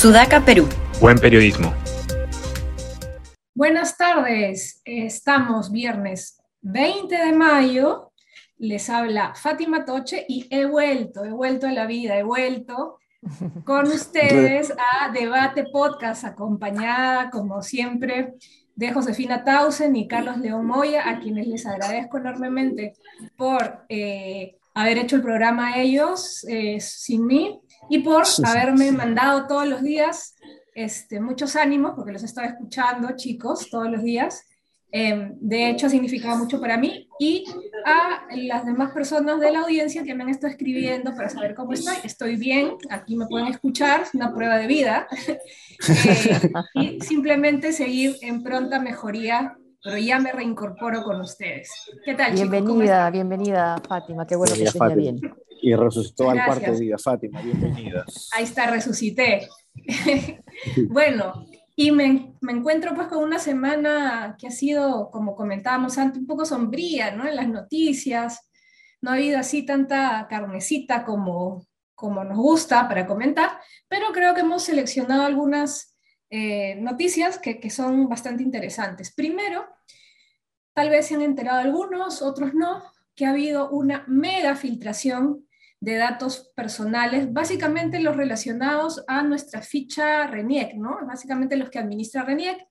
Sudaca, Perú. Buen periodismo. Buenas tardes, estamos viernes 20 de mayo, les habla Fátima Toche y he vuelto, he vuelto a la vida, he vuelto con ustedes a Debate Podcast, acompañada como siempre de Josefina Tausen y Carlos León Moya, a quienes les agradezco enormemente por eh, haber hecho el programa ellos eh, sin mí y por haberme mandado todos los días este, muchos ánimos, porque los estaba escuchando, chicos, todos los días. Em, de hecho, ha significado mucho para mí y a las demás personas de la audiencia que me han estado escribiendo para saber cómo estoy. Estoy bien, aquí me pueden escuchar, es una prueba de vida. Eh, y simplemente seguir en pronta mejoría, pero ya me reincorporo con ustedes. ¿Qué tal, Bienvenida, bienvenida, Fátima, qué bueno que estés bien. Y resucitó al cuarto día, Fátima, bienvenida. Ahí está, resucité. bueno, y me, me, encuentro pues con una semana que ha sido, como comentábamos antes, un poco sombría, ¿no? En las noticias, no ha habido así tanta carnecita como, como nos gusta para comentar, pero creo que hemos seleccionado algunas eh, noticias que, que son bastante interesantes. Primero, tal vez se han enterado algunos, otros no, que ha habido una mega filtración de datos personales, básicamente los relacionados a nuestra ficha RENIEC, ¿no? Básicamente los que administra RENIEC,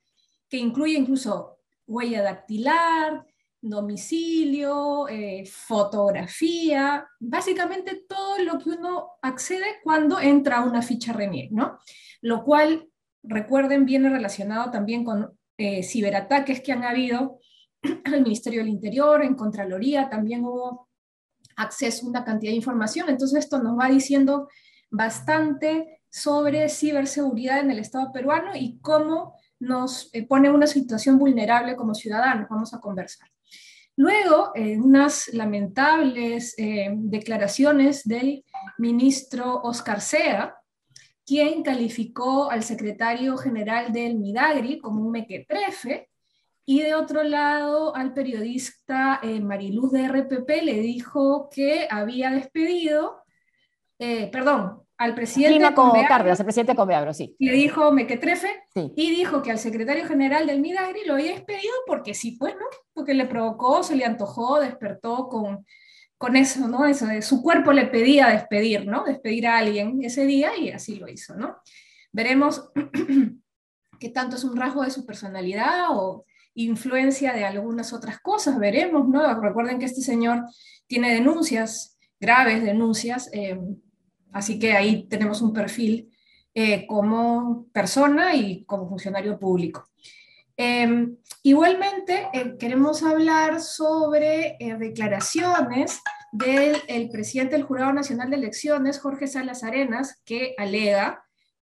que incluye incluso huella dactilar, domicilio, eh, fotografía, básicamente todo lo que uno accede cuando entra a una ficha RENIEC, ¿no? Lo cual, recuerden, viene relacionado también con eh, ciberataques que han habido al Ministerio del Interior, en Contraloría, también hubo acceso a una cantidad de información. Entonces esto nos va diciendo bastante sobre ciberseguridad en el Estado peruano y cómo nos eh, pone en una situación vulnerable como ciudadanos. Vamos a conversar. Luego, eh, unas lamentables eh, declaraciones del ministro Oscar Sea, quien calificó al secretario general del Midagri como un mequetrefe, y de otro lado, al periodista eh, Mariluz de RPP le dijo que había despedido, eh, perdón, al presidente Cárdenas, el presidente Conveagro, sí. Le dijo Mequetrefe y dijo que al secretario general del Midagri lo había despedido porque sí, pues, ¿no? Porque le provocó, se le antojó, despertó con, con eso, ¿no? Eso de, su cuerpo le pedía despedir, ¿no? Despedir a alguien ese día y así lo hizo, ¿no? Veremos qué tanto es un rasgo de su personalidad o influencia de algunas otras cosas, veremos, ¿no? Recuerden que este señor tiene denuncias, graves denuncias, eh, así que ahí tenemos un perfil eh, como persona y como funcionario público. Em, igualmente, eh, queremos hablar sobre declaraciones del presidente del Jurado Nacional de Elecciones, Jorge Salas Arenas, que alega,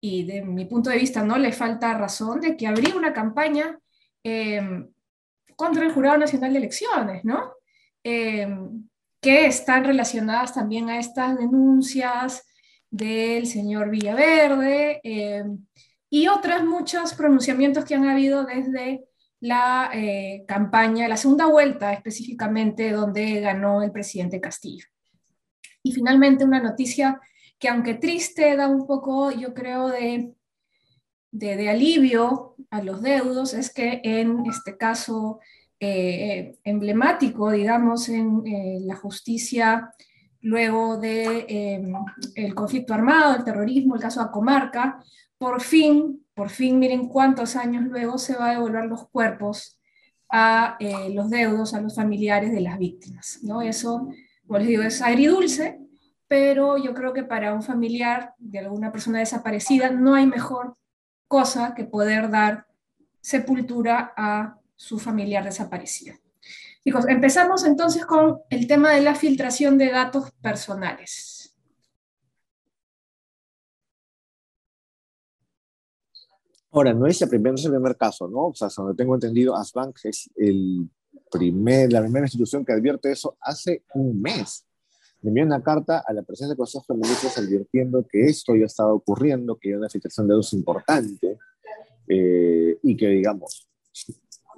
y de mi punto de vista no le falta razón, de que habría una campaña Em, contra el Jurado Nacional de Elecciones, ¿no? Em, que están relacionadas también a estas denuncias del señor Villaverde em, y otros muchos pronunciamientos que han habido desde la eh, campaña, la segunda vuelta específicamente, donde ganó el presidente Castillo. Y finalmente una noticia que aunque triste, da un poco, yo creo, de de, alivio a los deudos es que en este caso eh, emblemático, digamos, en eh, la justicia luego del de, em, el conflicto armado, el terrorismo, el caso de Comarca, por fin, por fin, miren cuántos años luego se va a devolver los cuerpos a eh, los deudos, a los familiares de las víctimas. ¿no? Eso, como les digo, es agridulce, pero yo creo que para un familiar de alguna persona desaparecida no hay mejor cosa que poder dar sepultura a su familiar desaparecido. Chicos, empezamos entonces con el tema de la filtración de datos personales. Ahora, no es, el primer, el primer caso, ¿no? O sea, donde tengo entendido, Asbank es el primer, la primera institución que advierte eso hace un mes le envió una carta a la presidencia del Consejo de Ministros advirtiendo que esto ya estaba ocurriendo, que hay una filtración de datos importante eh, y que, digamos,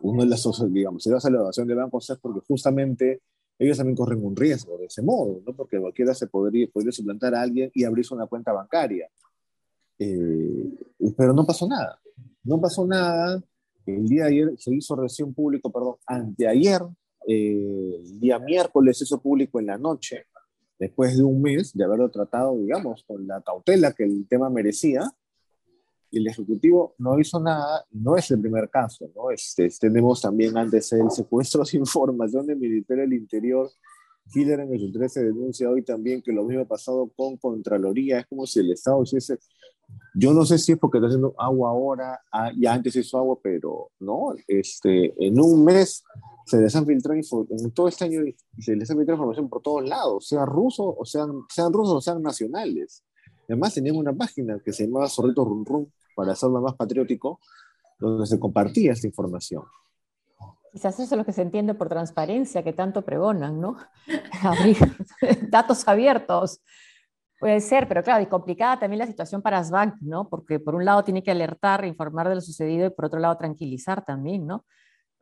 uno de las digamos, la evaluación de bancos es porque justamente ellos también corren un riesgo de ese modo, ¿no? Porque cualquiera se podría, podría suplantar a alguirse una cuenta bancaria. Eh, pero no pasó nada. No pasó nada. El día de ayer se hizo recién público, perdón, anteayer, eh, el día miércoles se hizo público en la noche, después de un mes de haberlo tratado, digamos, con la cautela que el tema merecía, el Ejecutivo no hizo nada, no es el primer caso, ¿no? Este, tenemos también antes el secuestro sin información del Ministerio del Interior. Hitler en el 13 denuncia hoy también que lo mismo ha pasado con Contraloría. Es como si el Estado hiciese. Yo no sé si es porque está haciendo agua ahora, ah, ya antes hizo agua, pero no. Este, en un mes se han en todo este año se les ha filtrado información por todos lados, sea ruso o sean, sean rusos o sean nacionales. Además, teníamos una página que se llamaba Zorrito Run Run, para hacerlo más patriótico, donde se compartía esta información. Quizás eso es lo que se entiende por transparencia, que tanto pregonan, ¿no? Datos abiertos. Puede ser, pero claro, y complicada también la situación para Sbank, ¿no? Porque por un lado tiene que alertar, informar de lo sucedido y por otro lado tranquilizar también, ¿no?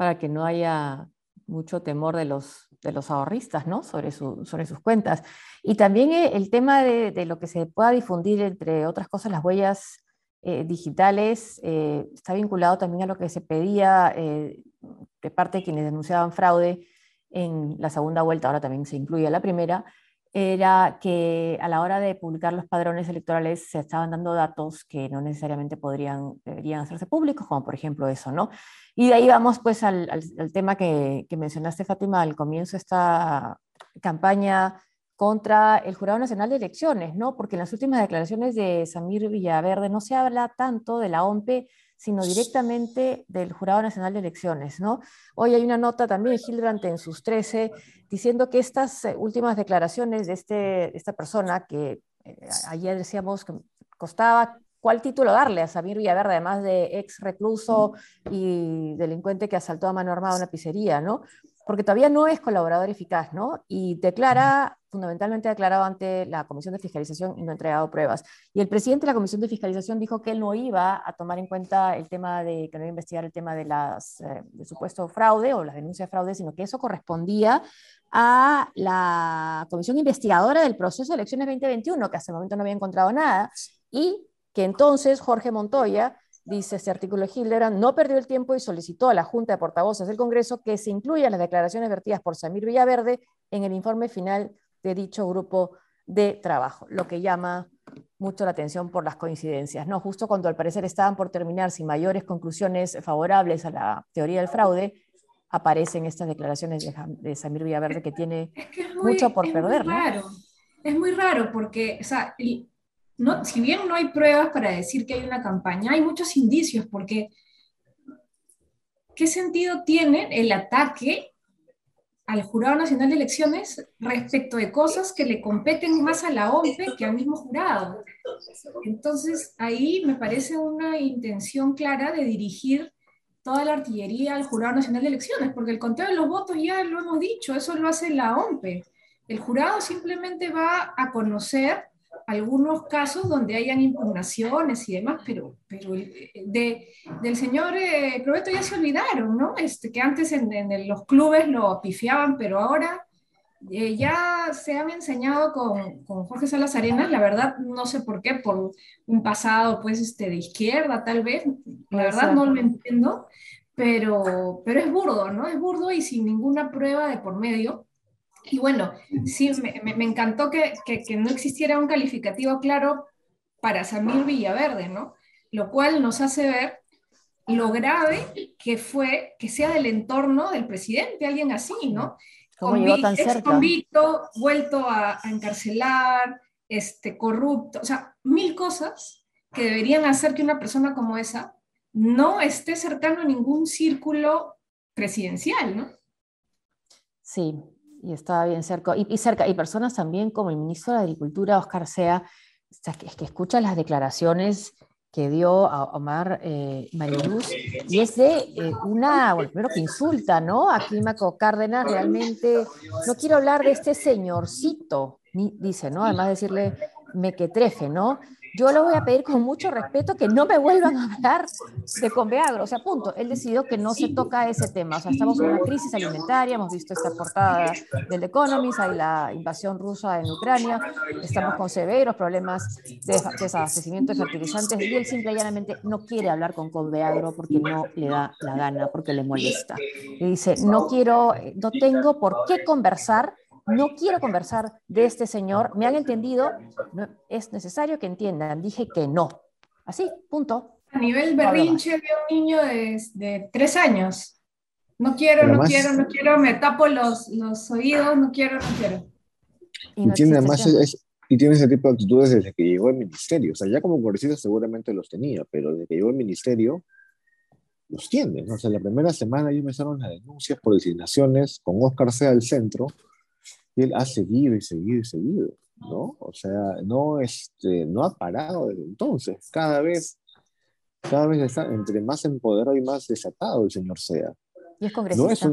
Para que no haya mucho temor de los, de los ahorristas, ¿no? Sobre, su, sobre sus cuentas. Y también eh, el tema de, de, lo que se pueda difundir, entre otras cosas, las huellas eh, digitales eh, está vinculado también a lo que se pedía de parte de quienes denunciaban fraude en la segunda vuelta, ahora también se incluye la primera, era que a la hora de publicar los padrones electorales se estaban dando datos que no necesariamente podrían, deberían hacerse públicos, como por ejemplo eso, ¿no? Y de ahí vamos pues al, tema que, que mencionaste, Fátima, al comienzo de esta campaña contra el Jurado Nacional de Elecciones, ¿no? Porque en las últimas declaraciones de Samir Villaverde no se habla tanto de la OMP, sino directamente del Jurado Nacional de Elecciones, ¿no? Hoy hay una nota también de Hildrant en sus 13 diciendo que estas eh, últimas declaraciones de este, esta persona que eh, ayer decíamos que costaba cuál título darle a Samir Villaverde, además de ex recluso y delincuente que asaltó a mano armada una pizzería, ¿no? Porque todavía no es colaborador eficaz, ¿no? Y declara, fundamentalmente declarado ante la Comisión de Fiscalización y no ha entregado pruebas. Y el presidente de la Comisión de Fiscalización dijo que él no iba a tomar en cuenta el tema de, que no iba a investigar el tema de las, eh, de supuesto fraude o las denuncias de fraude, sino que eso correspondía a la Comisión Investigadora del Proceso de Elecciones 2021, que hasta el momento no había encontrado nada, y que entonces Jorge Montoya dice este artículo de Hildebrand, no perdió el tiempo y solicitó a la Junta de Portavoces del Congreso que se incluyan las declaraciones vertidas por Samir Villaverde en el informe final de dicho grupo de trabajo, lo que llama mucho la atención por las coincidencias. ¿no? Justo cuando al parecer estaban por terminar sin mayores conclusiones favorables a la teoría del fraude, aparecen estas declaraciones de, Samir Villaverde que tiene mucho por perder. Es muy raro porque o sea, no, si bien no hay pruebas para decir que hay una campaña, hay muchos indicios, porque ¿qué sentido tiene el ataque al Jurado Nacional de Elecciones respecto de cosas que le competen más a la OMP que al mismo jurado? Entonces, ahí me parece una intención clara de dirigir toda la artillería al Jurado Nacional de Elecciones, porque el conteo de los votos ya lo hemos dicho, eso lo hace la OMP. El jurado simplemente va a conocer algunos casos donde hayan impugnaciones y demás, pero, pero de, del señor eh, ya se olvidaron, ¿no? Este, que antes en, en los clubes lo pifiaban, pero ahora eh, ya se han enseñado con, con, Jorge Salas Arenas, la verdad no sé por qué, por un pasado pues este, de izquierda tal vez, la verdad no lo entiendo, pero, pero es burdo, ¿no? Es burdo y sin ninguna prueba de por medio. Y bueno, sí, me, me encantó que, que, que, no existiera un calificativo claro para Samir Villaverde, ¿no? Lo cual nos hace ver lo grave que fue que sea del entorno del presidente, alguien así, ¿no? ¿Cómo llegó tan cerca? convicto, vuelto a, a, encarcelar, este, corrupto, o sea, mil cosas que deberían hacer que una persona como esa no esté cercano a ningún círculo presidencial, ¿no? Sí, y estaba bien cerca. Y, cerca. y personas también como el ministro de Agricultura, Oscar Sea, es que escucha las declaraciones que dio a Omar eh, Mariluz, y es de eh, una, bueno, primero que insulta, ¿no? A Clímaco Cárdenas, realmente, no quiero hablar de este señorcito, dice, ¿no? Además de decirle mequetrefe, ¿no? Yo le voy a pedir con mucho respeto que no me vuelvan a hablar de Conveagro. O sea, punto. Él decidió que no se toca ese tema. O sea, estamos en una crisis alimentaria, hemos visto esta portada del Economist, hay la invasión rusa en Ucrania, estamos con severos problemas de desabastecimiento de fertilizantes y él simple y llanamente no quiere hablar con Conveagro porque no le da la gana, porque le molesta. Y dice, no quiero, no tengo por qué conversar no quiero conversar de este señor, me han entendido, no, es necesario que entiendan, dije que no. Así, punto. A nivel berrinche de un niño de, tres años. No quiero, no quiero, no quiero, me tapo los, los oídos, no quiero, no quiero. Y, tiene además y tiene ese tipo de actitudes desde que llegó al ministerio. O sea, ya como congresista seguramente los tenía, pero desde que llegó al ministerio los tiene. O sea, la primera semana ya empezaron las denuncias por designaciones con Oscar Sea al centro, él ha seguido y seguido y seguido, ¿no? O sea, no, este, no ha parado desde entonces. Cada vez, cada vez está entre más empoderado y más desatado el señor Sea. Y es congresista.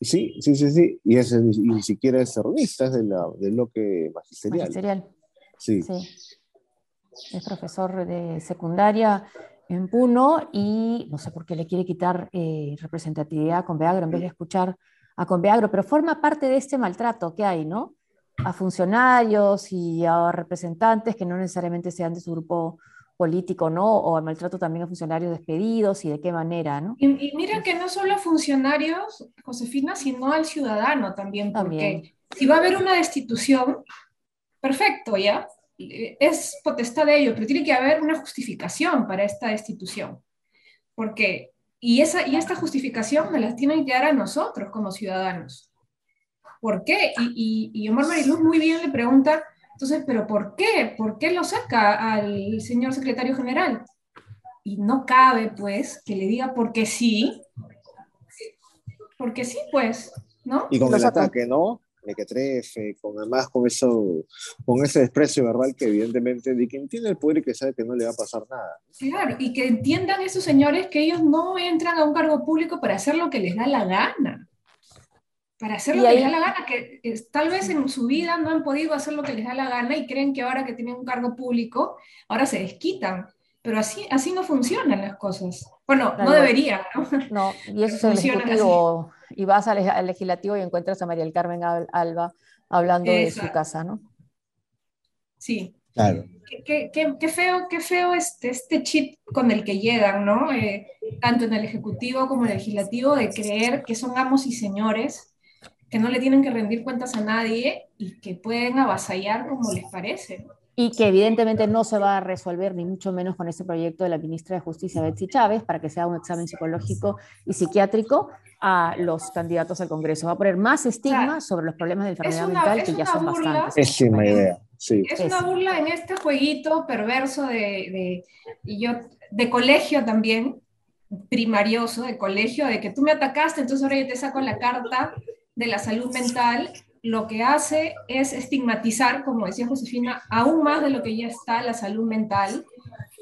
sí, sí, sí, sí. Y, es, ni siquiera es terrorista, es de, la, de lo que magisterial. Magisterial. Sí. sí. Es profesor de secundaria en Puno y no sé por qué le quiere quitar eh, representatividad con Beagro en vez de escuchar a Conveagro, pero forma parte de este maltrato que hay, ¿no? A funcionarios y a representantes que no necesariamente sean de su grupo político, ¿no? O al maltrato también a funcionarios despedidos y de qué manera, ¿no? Y, mira que no solo a funcionarios, Josefina, sino al ciudadano también, porque si va a haber una destitución, perfecto, ¿ya? Es potestad de ello, pero tiene que haber una justificación para esta destitución, porque y, esa, y esta justificación me la tienen que dar a nosotros como ciudadanos. ¿Por qué? Y, y, Omar Mariluz muy bien le pregunta, entonces, ¿pero por qué? ¿Por qué lo saca al señor secretario general? Y no cabe, pues, que le diga porque sí, porque sí, pues, ¿no? Y con el ataque, ¿no? Trefe, con además con eso, con ese desprecio verbal que evidentemente de quien tiene el poder y que sabe que no le va a pasar nada. Claro, y que entiendan esos señores que ellos no entran a un cargo público para hacer lo que les da la gana. Para hacer lo que les da la gana, que tal vez en su vida no han podido hacer lo que les da la gana y creen que ahora que tienen un cargo público, ahora se desquitan. Pero así, así no funcionan las cosas. Bueno, no debería, ¿no? No, y eso es el ejecutivo y vas al, legislativo y encuentras a María del Carmen Alba hablando de su casa, ¿no? Sí. Claro. Qué, qué, feo, qué feo este, este chip con el que llegan, ¿no? Eh, tanto en el Ejecutivo como en el Legislativo, de creer que son amos y señores, que no le tienen que rendir cuentas a nadie y que pueden avasallar como les parece. Y que evidentemente no se va a resolver, ni mucho menos con este proyecto de la ministra de Justicia, Betsy Chávez, para que sea un examen psicológico y psiquiátrico, a los candidatos al Congreso. Va a poner más estigma sobre los problemas de enfermedad mental que ya son bastantes. Es una idea, sí. Es una burla en este jueguito perverso de, y yo, de colegio también, primarioso, de colegio, de que tú me atacaste, entonces ahora yo te saco la carta de la salud mental. Lo que hace es estigmatizar, como decía Josefina, aún más de lo que ya está la salud mental.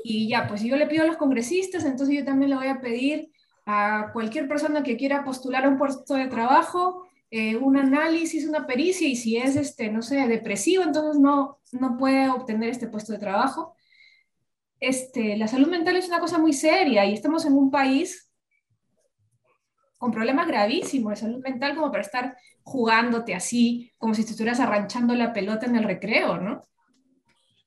Y ya, pues yo le pido a los congresistas, entonces yo también le voy a pedir a cualquier persona que quiera postular un puesto de trabajo, eh, un análisis, una pericia, y si es, este, no sé, depresivo, entonces no, no puede obtener este puesto de trabajo. Este, la salud mental es una cosa muy seria y estamos en un país con problemas gravísimos de salud mental como para estar jugándote así, como si te estuvieras arranchando la pelota en el recreo, ¿no?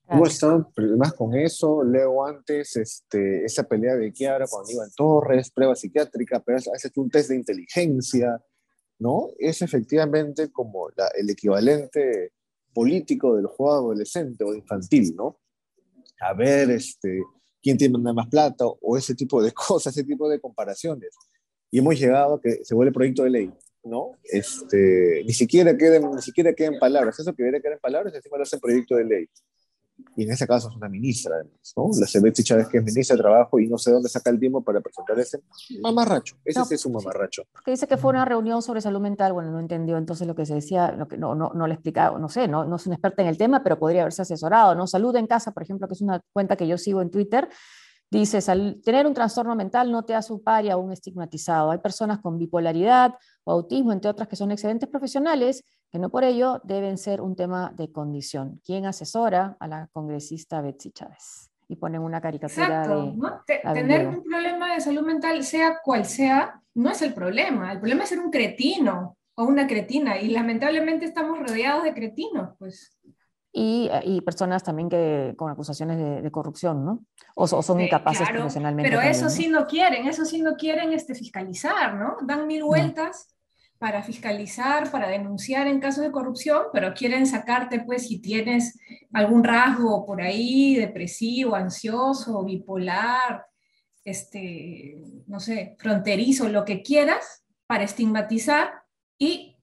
Hubo estado problemas con eso, leo antes este, esa pelea de Kiara cuando iba en Torres, prueba psiquiátrica, pero has hecho un test de inteligencia, ¿no? Es efectivamente como el equivalente político del juego adolescente o infantil, ¿no? A ver, este, quién tiene más plata o ese tipo de cosas, ese tipo de comparaciones. Y hemos llegado a que se vuelve proyecto de ley, ¿no? Este, ni siquiera queden, ni siquiera queden palabras. Eso que debería quedar en palabras, encima lo hacen proyecto de ley y en ese caso es una ministra, además, ¿no? La Cebetsi Chávez, que es ministra de Trabajo y no sé dónde saca el tiempo para presentar ese mamarracho. Ese sí es un mamarracho. Porque dice que fue una reunión sobre salud mental, bueno, no entendió entonces lo que se decía, lo que no, no, no le explicaba, no sé, no, no es una experta en el tema, pero podría haberse asesorado, ¿no? Salud en casa, por ejemplo, que es una cuenta que yo sigo en Twitter, Dice, tener un trastorno mental no te hace un paria o un estigmatizado. Hay personas con bipolaridad o autismo, entre otras, que son excelentes profesionales, que no por ello deben ser un tema de condición. ¿Quién asesora a la congresista Betsy Chávez? y ponen una caricatura de... ¿no? tener un problema de salud mental, sea cual sea, no es el problema. El problema es ser un cretino o una cretina y lamentablemente estamos rodeados de cretinos, pues. Y, y, personas también que con acusaciones de, corrupción, ¿no? O, son incapaces profesionalmente. Pero eso sí no quieren, eso sí no quieren este, fiscalizar, ¿no? Dan mil vueltas para fiscalizar, para denunciar en casos de corrupción, pero quieren sacarte, pues, si tienes algún rasgo por ahí, depresivo, ansioso, bipolar, este, no sé, fronterizo, lo que quieras, para estigmatizar y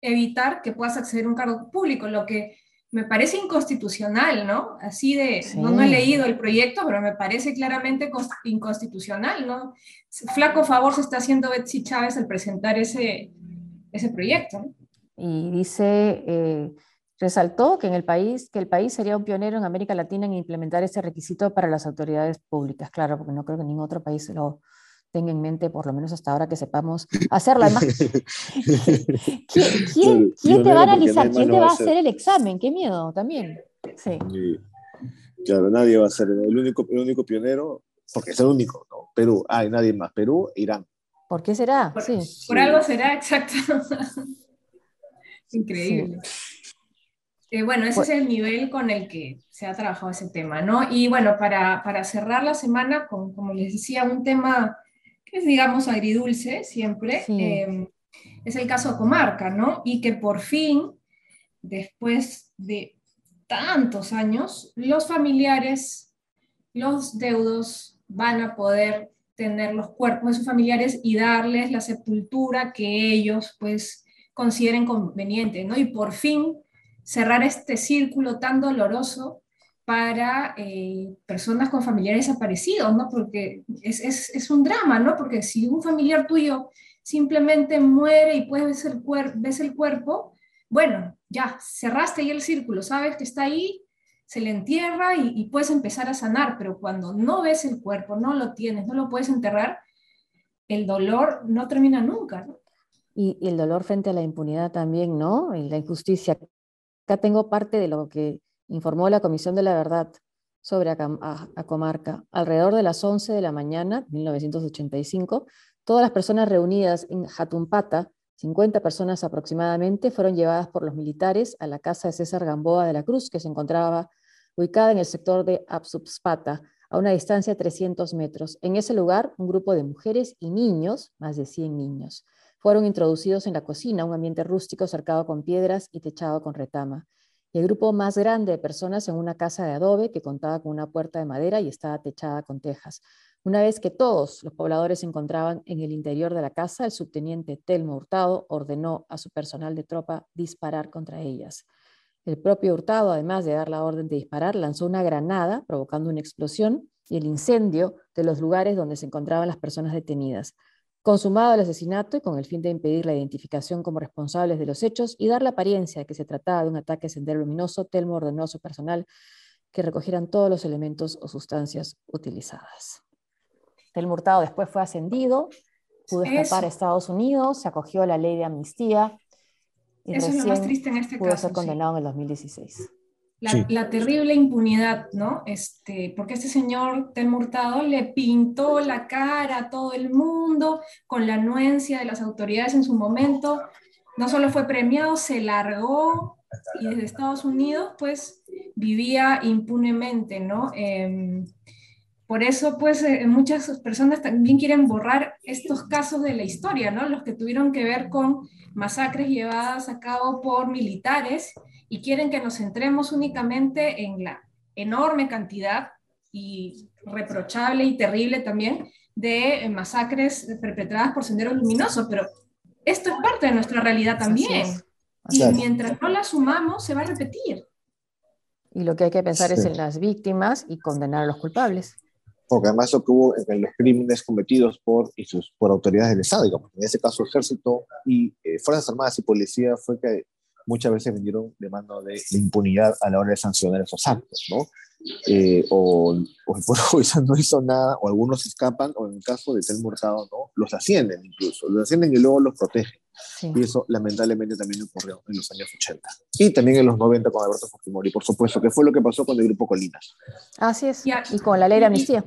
evitar que puedas acceder a un cargo público, lo que me parece inconstitucional, ¿no? Así de, no, he leído el proyecto, pero me parece claramente inconstitucional, ¿no? Flaco favor se está haciendo Betsy Chávez al presentar ese, ese proyecto. Y dice, eh, resaltó que en el país, que el país sería un pionero en América Latina en implementar ese requisito para las autoridades públicas, claro, porque no creo que ningún otro país lo, tenga en mente, por lo menos hasta ahora que sepamos hacerlo. Además, ¿quién, te va a analizar? ¿Quién te va a hacer el examen? Qué miedo también. Sí. Claro, nadie va a ser el único, el único pionero, porque es el único, ¿no? Perú, hay nadie más. Perú, Irán. ¿Por qué será? Por, sí. por algo será, exacto. Increíble. Eh, bueno, ese pues es el nivel con el que se ha trabajado ese tema, ¿no? Y bueno, para, para cerrar la semana con, como les decía, un tema es, digamos, agridulce siempre, em, es el caso de Comarca, ¿no? Y que por fin, después de tantos años, los familiares, los deudos van a poder tener los cuerpos de sus familiares y darles la sepultura que ellos, pues, consideren conveniente, ¿no? Y por fin cerrar este círculo tan doloroso para eh, personas con familiares desaparecidos, ¿no? Porque es, es, es, un drama, ¿no? Porque si un familiar tuyo simplemente muere y puedes ver el, cuer ves el cuerpo, bueno, ya, cerraste ahí el círculo, sabes que está ahí, se le entierra y, y, puedes empezar a sanar, pero cuando no ves el cuerpo, no lo tienes, no lo puedes enterrar, el dolor no termina nunca. Y, y el dolor frente a la impunidad también, ¿no? Y la injusticia. Acá tengo parte de lo que informó la Comisión de la Verdad sobre a, Comarca. Alrededor de las 11 de la mañana, 1985, todas las personas reunidas en Jatumpata, 50 personas aproximadamente, fueron llevadas por los militares a la casa de César Gamboa de la Cruz, que se encontraba ubicada en el sector de Absubspata, a una distancia de 300 metros. En ese lugar, un grupo de mujeres y niños, más de 100 niños, fueron introducidos en la cocina, un ambiente rústico cercado con piedras y techado con retama y el grupo más grande de personas en una casa de adobe que contaba con una puerta de madera y estaba techada con tejas. Una vez que todos los pobladores se encontraban en el interior de la casa, el subteniente Telmo Hurtado ordenó a su personal de tropa disparar contra ellas. El propio Hurtado, además de dar la orden de disparar, lanzó una granada, provocando una explosión y el incendio de los lugares donde se encontraban las personas detenidas. Consumado el asesinato y con el fin de impedir la identificación como responsables de los hechos y dar la apariencia de que se trataba de un ataque sendero luminoso, Telmo ordenó a su personal que recogieran todos los elementos o sustancias utilizadas. Telmo Hurtado después fue ascendido, pudo escapar a Estados Unidos, se acogió a la ley de amnistía y Eso es lo más triste en este pudo ser condenado en el 2016 la, terrible impunidad, ¿no? Este, porque este señor Tel Hurtado le pintó la cara a todo el mundo con la anuencia de las autoridades en su momento. No solo fue premiado, se largó y desde Estados Unidos, pues, vivía impunemente, ¿no? Em, por eso, pues, eh, muchas personas también quieren borrar estos casos de la historia, ¿no? Los que tuvieron que ver con masacres llevadas a cabo por militares y quieren que nos centremos únicamente en la enorme cantidad y reprochable y terrible también de masacres perpetradas por Sendero Luminoso, pero esto es parte de nuestra realidad también. Y mientras no la sumamos, se va a repetir. Y lo que hay que pensar es en las víctimas y condenar a los culpables. Porque además lo que hubo en los crímenes cometidos por, por autoridades del Estado, digamos, en ese caso ejército y eh, Fuerzas Armadas y Policía, fue que muchas veces vinieron de mano de impunidad a la hora de sancionar esos actos, ¿no? Eh, o, o, el Poder no hizo nada, o algunos escapan, o en el caso de Tel Mortado, ¿no? Los ascienden incluso, los ascienden y luego los protegen. Y eso lamentablemente también ocurrió en los años 80. Y también en los 90 con Alberto Fujimori, por supuesto, que fue lo que pasó con el Grupo Colinas. Así es, y con la ley de amnistía.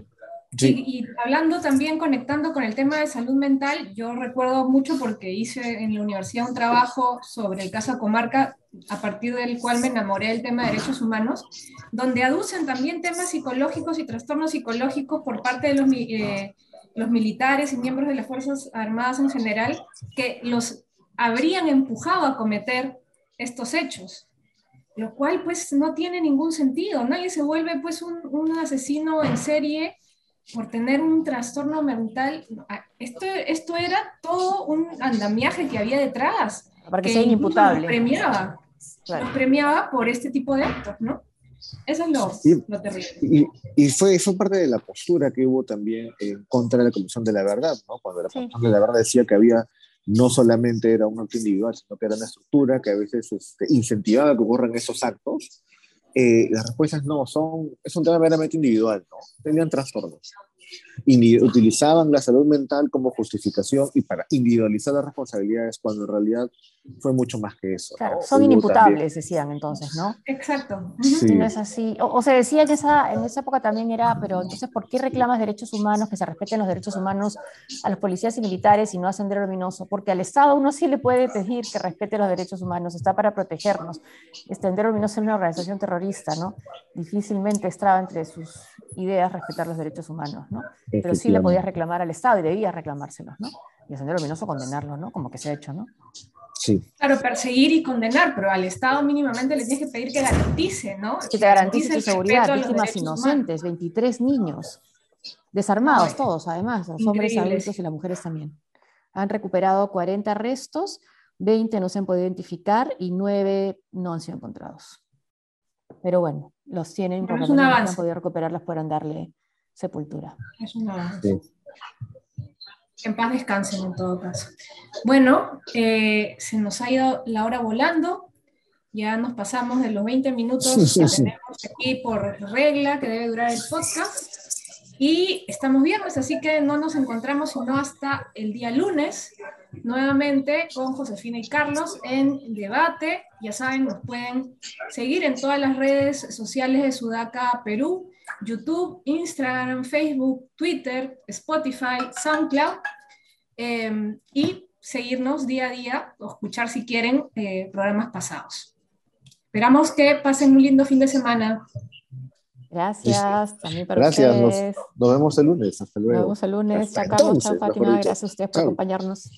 Y, hablando también, conectando con el tema de salud mental, yo recuerdo mucho porque hice en la universidad un trabajo sobre el caso Comarca, a partir del cual me enamoré del tema de derechos humanos, donde aducen también temas psicológicos y trastornos psicológicos por parte de los, eh, los militares y miembros de las Fuerzas Armadas en general, que los habrían empujado a cometer estos hechos lo cual pues no tiene ningún sentido. Nadie se vuelve pues un, un asesino en serie por tener un trastorno mental. Esto, esto era todo un andamiaje que había detrás. Para que, sea inimputable. Nos premiaba. premiaba por este tipo de actos, ¿no? Eso es lo, terrible. Y, y, fue, fue parte de la postura que hubo también en contra de la Comisión de la Verdad, ¿no? Cuando la Comisión de la Verdad decía que había no solamente era un acto individual, sino que era una estructura que a veces este, incentivaba que ocurran esos actos eh, las respuestas no, son, es un tema meramente individual, ¿no? Tenían trastornos. Y utilizaban la salud mental como justificación y para individualizar las responsabilidades cuando en realidad fue mucho más que eso. Claro, son inimputables, decían entonces, ¿no? Exacto. Sí. No es así. O, se decía que esa, en esa época también era, pero entonces, ¿por qué reclamas derechos humanos, que se respeten los derechos humanos a los policías y militares y no a Sendero Luminoso? Porque al Estado uno sí le puede pedir que respete los derechos humanos, está para protegernos. Sendero Luminoso es una organización terrorista, ¿no? Difícilmente estaba entre sus ideas respetar los derechos humanos, ¿no? Pero sí le podías reclamar al Estado y debías reclamárselos, ¿no? Y a Sendero Luminoso condenarlo, ¿no? Como que se ha hecho, ¿no? Claro, perseguir y condenar, pero al Estado mínimamente le tienes que pedir que garantice, ¿no? Que te garantice tu seguridad, víctimas inocentes, 23 niños, desarmados todos, además, los hombres adultos y las mujeres también. Han recuperado 40 restos, 20 no se han podido identificar y 9 no han sido encontrados. Pero bueno, los tienen porque no han podido recuperarlos, puedan darle sepultura. Es un avance. En paz descansen en todo caso. Bueno, eh, se nos ha ido la hora volando. Ya nos pasamos de los 20 minutos que tenemos aquí por regla que debe durar el podcast. Y estamos viernes, así que no nos encontramos sino hasta el día lunes, nuevamente con Josefina y Carlos en debate. Ya saben, nos pueden seguir en todas las redes sociales de Sudaca Perú YouTube, Instagram, Facebook, Twitter, Spotify, SoundCloud em, y seguirnos día a día o escuchar si quieren eh, programas pasados. Esperamos que pasen un lindo fin de semana. Gracias, también para Gracias, Nos, vemos el lunes. Hasta luego. Nos vemos el lunes. Chao, Carlos. Chao, Fátima. Gracias a ustedes por acompañarnos.